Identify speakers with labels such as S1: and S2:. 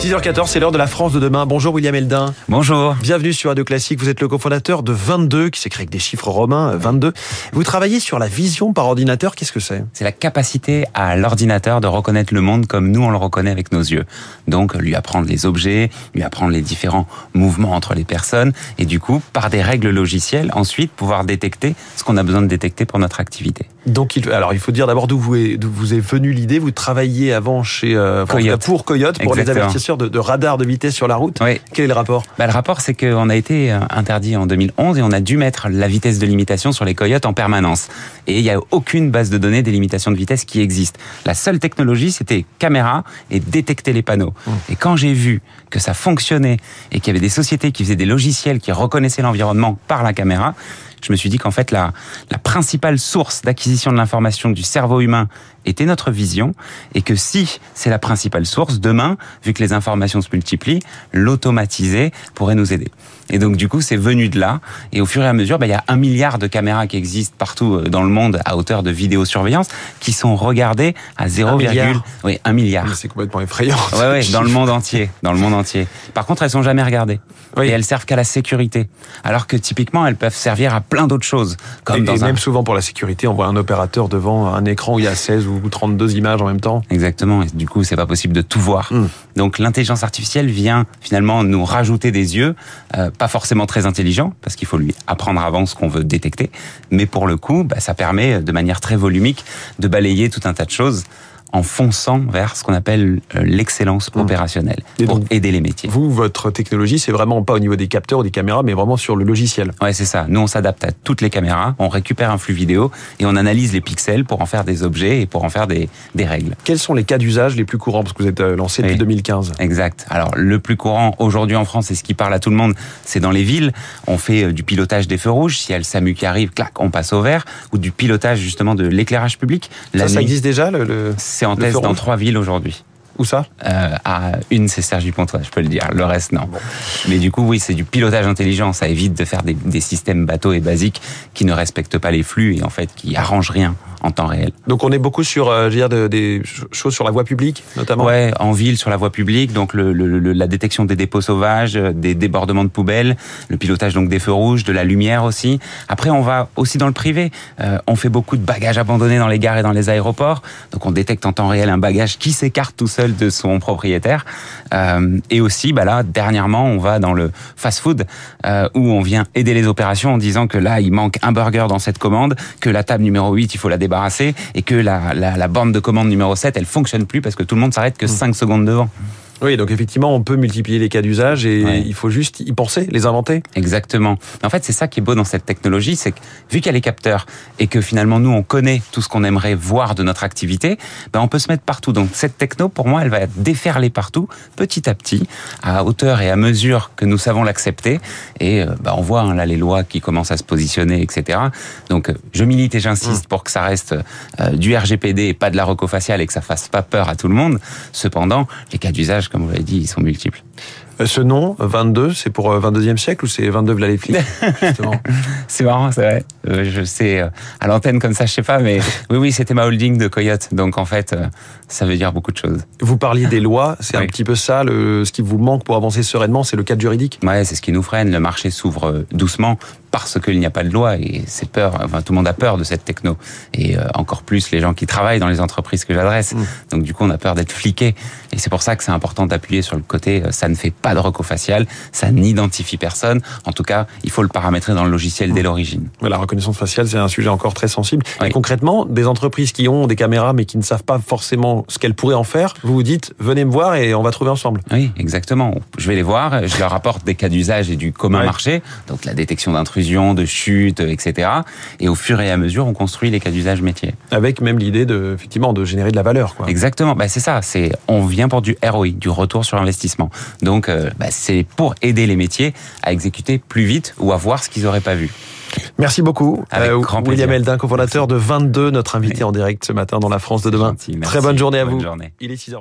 S1: 6h14, c'est l'heure de la France de demain. Bonjour William Eldin.
S2: Bonjour.
S1: Bienvenue sur Radio Classique. Vous êtes le cofondateur de 22, qui s'écrit avec des chiffres romains, 22. Vous travaillez sur la vision par ordinateur. Qu'est-ce que c'est?
S2: C'est la capacité à l'ordinateur de reconnaître le monde comme nous on le reconnaît avec nos yeux. Donc lui apprendre les objets, lui apprendre les différents mouvements entre les personnes et du coup, par des règles logicielles, ensuite pouvoir détecter ce qu'on a besoin de détecter pour notre activité.
S1: Donc, il, alors, il faut dire d'abord d'où vous, vous est venue l'idée. Vous travailliez avant chez euh,
S2: Coyote.
S1: pour Coyote, pour
S2: Exactement.
S1: les avertisseurs de, de radars de vitesse sur la route.
S2: Oui.
S1: Quel est le rapport?
S2: Bah, le rapport, c'est qu'on a été euh, interdit en 2011 et on a dû mettre la vitesse de limitation sur les coyotes en permanence. Et il n'y a aucune base de données des limitations de vitesse qui existe. La seule technologie, c'était caméra et détecter les panneaux. Et quand j'ai vu que ça fonctionnait et qu'il y avait des sociétés qui faisaient des logiciels qui reconnaissaient l'environnement par la caméra, je me suis dit qu'en fait, la, principale source d'acquisition de l'information du cerveau humain était notre vision, et que si c'est la principale source, demain, vu que les informations se multiplient, l'automatiser pourrait nous aider. Et donc du coup, c'est venu de là, et au fur et à mesure, bah, il y a un milliard de caméras qui existent partout euh, dans le monde à hauteur de vidéosurveillance, qui sont regardées à 0,
S1: milliard
S2: oui, un milliard.
S1: C'est complètement effrayant.
S2: Ouais, ouais, dans le monde entier, dans le monde entier. Par contre, elles sont jamais regardées.
S1: Oui.
S2: Et elles servent qu'à la sécurité. Alors que typiquement, elles peuvent servir à plein d'autres choses. Comme
S1: Et,
S2: dans
S1: et
S2: un...
S1: même souvent pour la sécurité, on voit un opérateur devant un écran où il y a 16 ou 32 images en même temps.
S2: Exactement. Et du coup, c'est pas possible de tout voir.
S1: Mm.
S2: Donc, l'intelligence artificielle vient finalement nous rajouter des yeux, euh, pas forcément très intelligents, parce qu'il faut lui apprendre avant ce qu'on veut détecter. Mais pour le coup, bah, ça permet de manière très volumique de balayer tout un tas de choses en fonçant vers ce qu'on appelle euh, l'excellence opérationnelle
S1: Et
S2: pour
S1: donc,
S2: aider les métiers.
S1: Vous, votre technologie, c'est vraiment pas au niveau des capteurs ou des caméras, mais vraiment sur le logiciel.
S2: Ouais, c'est ça. Nous, on s'adapte à toutes les caméras, on récupère un flux vidéo et on analyse les pixels pour en faire des objets et pour en faire des, des règles.
S1: Quels sont les cas d'usage les plus courants? Parce que vous êtes euh, lancé depuis
S2: Oui.
S1: 2015.
S2: Exact. Alors, le plus courant aujourd'hui en France, et ce qui parle à tout le monde, c'est dans les villes. On fait euh, du pilotage des feux rouges. Si y a le SAMU qui arrive, clac, on passe au vert. Ou du pilotage, justement, de l'éclairage public. La
S1: Ça, ça existe déjà le, le-
S2: C'est en
S1: le
S2: test
S1: feu
S2: dans trois villes aujourd'hui.
S1: Où ça?
S2: Euh, à une, c'est Sergi Pontois, je peux le dire. Le reste, non. Mais du coup, oui, c'est du pilotage intelligent. Ça évite de faire des, des systèmes bateaux et basiques qui ne respectent pas les flux et en fait qui arrangent rien en temps réel.
S1: Donc on est beaucoup sur euh, je veux dire, de- des ch- choses sur la voie publique, notamment?
S2: Ouais, en ville, sur la voie publique, donc le, le- le- la détection des dépôts sauvages, euh, des débordements de poubelles, le pilotage donc des feux rouges, de la lumière aussi. Après, on va aussi dans le privé. Euh, on fait beaucoup de bagages abandonnés dans les gares et dans les aéroports. Donc, on détecte en temps réel un bagage qui s'écarte tout seul de son propriétaire. Euh, et aussi, bah là, dernièrement, on va dans le fast-food euh, où on vient aider les opérations en disant que là, il manque un burger dans cette commande, que la table numéro 8, il faut la débarrasser et que la, la, la borne de commande numéro 7, elle fonctionne plus parce que tout le monde s'arrête que 5 secondes devant.
S1: Oui, donc effectivement, on peut multiplier les cas d'usage et
S2: Ouais.
S1: il faut juste y penser, les inventer.
S2: Exactement. Mais en fait, c'est ça qui est beau dans cette technologie, c'est que vu qu'il y a les capteurs et que finalement nous on connaît tout ce qu'on aimerait voir de notre activité, ben on peut se mettre partout. Donc cette techno, pour moi, elle va déferler partout, petit à petit, à hauteur et à mesure que nous savons l'accepter. Et euh, ben, on voit hein, là les lois qui commencent à se positionner, etc. Donc euh, je milite et j'insiste pour que ça reste euh, du RGPD et pas de la recofaciale et que ça fasse pas peur à tout le monde. Cependant, les cas d'usage, comme vous l'avez dit, ils sont multiples.
S1: Euh, Ce nom, 22, c'est pour euh, 22e siècle ou c'est 22 v'là les flics justement?
S2: C'est marrant, c'est vrai. Euh, je sais, euh, à l'antenne comme ça, je sais pas, mais oui, oui, c'était ma holding de Coyote. Donc en fait, euh, ça veut dire beaucoup de choses.
S1: Vous parliez des lois, c'est un petit peu ça, le, ce qui vous manque pour avancer sereinement, c'est le cadre juridique?
S2: Ouais, c'est ce qui nous freine. Le marché s'ouvre euh, doucement parce qu'il n'y a pas de loi et c'est peur. Enfin, tout le monde a peur de cette techno et euh, encore plus les gens qui travaillent dans les entreprises que j'adresse.
S1: Mm.
S2: Donc du coup, on a peur d'être fliqué et c'est pour ça que c'est important d'appuyer sur le côté. euh, Ça ne fait pas de recofacial, ça n'identifie personne. En tout cas, il faut le paramétrer dans le logiciel dès l'origine.
S1: La reconnaissance faciale, c'est un sujet encore très sensible.
S2: Oui.
S1: Et concrètement, des entreprises qui ont des caméras mais qui ne savent pas forcément ce qu'elles pourraient en faire, vous vous dites, venez me voir et on va trouver ensemble.
S2: Oui, exactement. Je vais les voir, je leur apporte des cas d'usage et du commun
S1: Ouais.
S2: marché, donc la détection d'intrusion, de chute, etc. Et au fur et à mesure, on construit les cas d'usage métier.
S1: Avec même l'idée de, effectivement, de générer de la valeur. Quoi.
S2: Exactement. Bah, c'est ça. C'est on vient pour du ROI, du retour sur investissement. Donc, euh, bah, c'est pour aider les métiers à exécuter plus vite ou à voir ce qu'ils n'auraient pas vu.
S1: Merci beaucoup. Euh,
S2: Avec grand
S1: William
S2: plaisir.
S1: Eldin, cofondateur de 22, notre invité
S2: Oui.
S1: en direct ce matin dans la France de demain.
S2: Merci.
S1: Très bonne journée à
S2: Bonne
S1: vous.
S2: journée.
S1: Il est 6h19.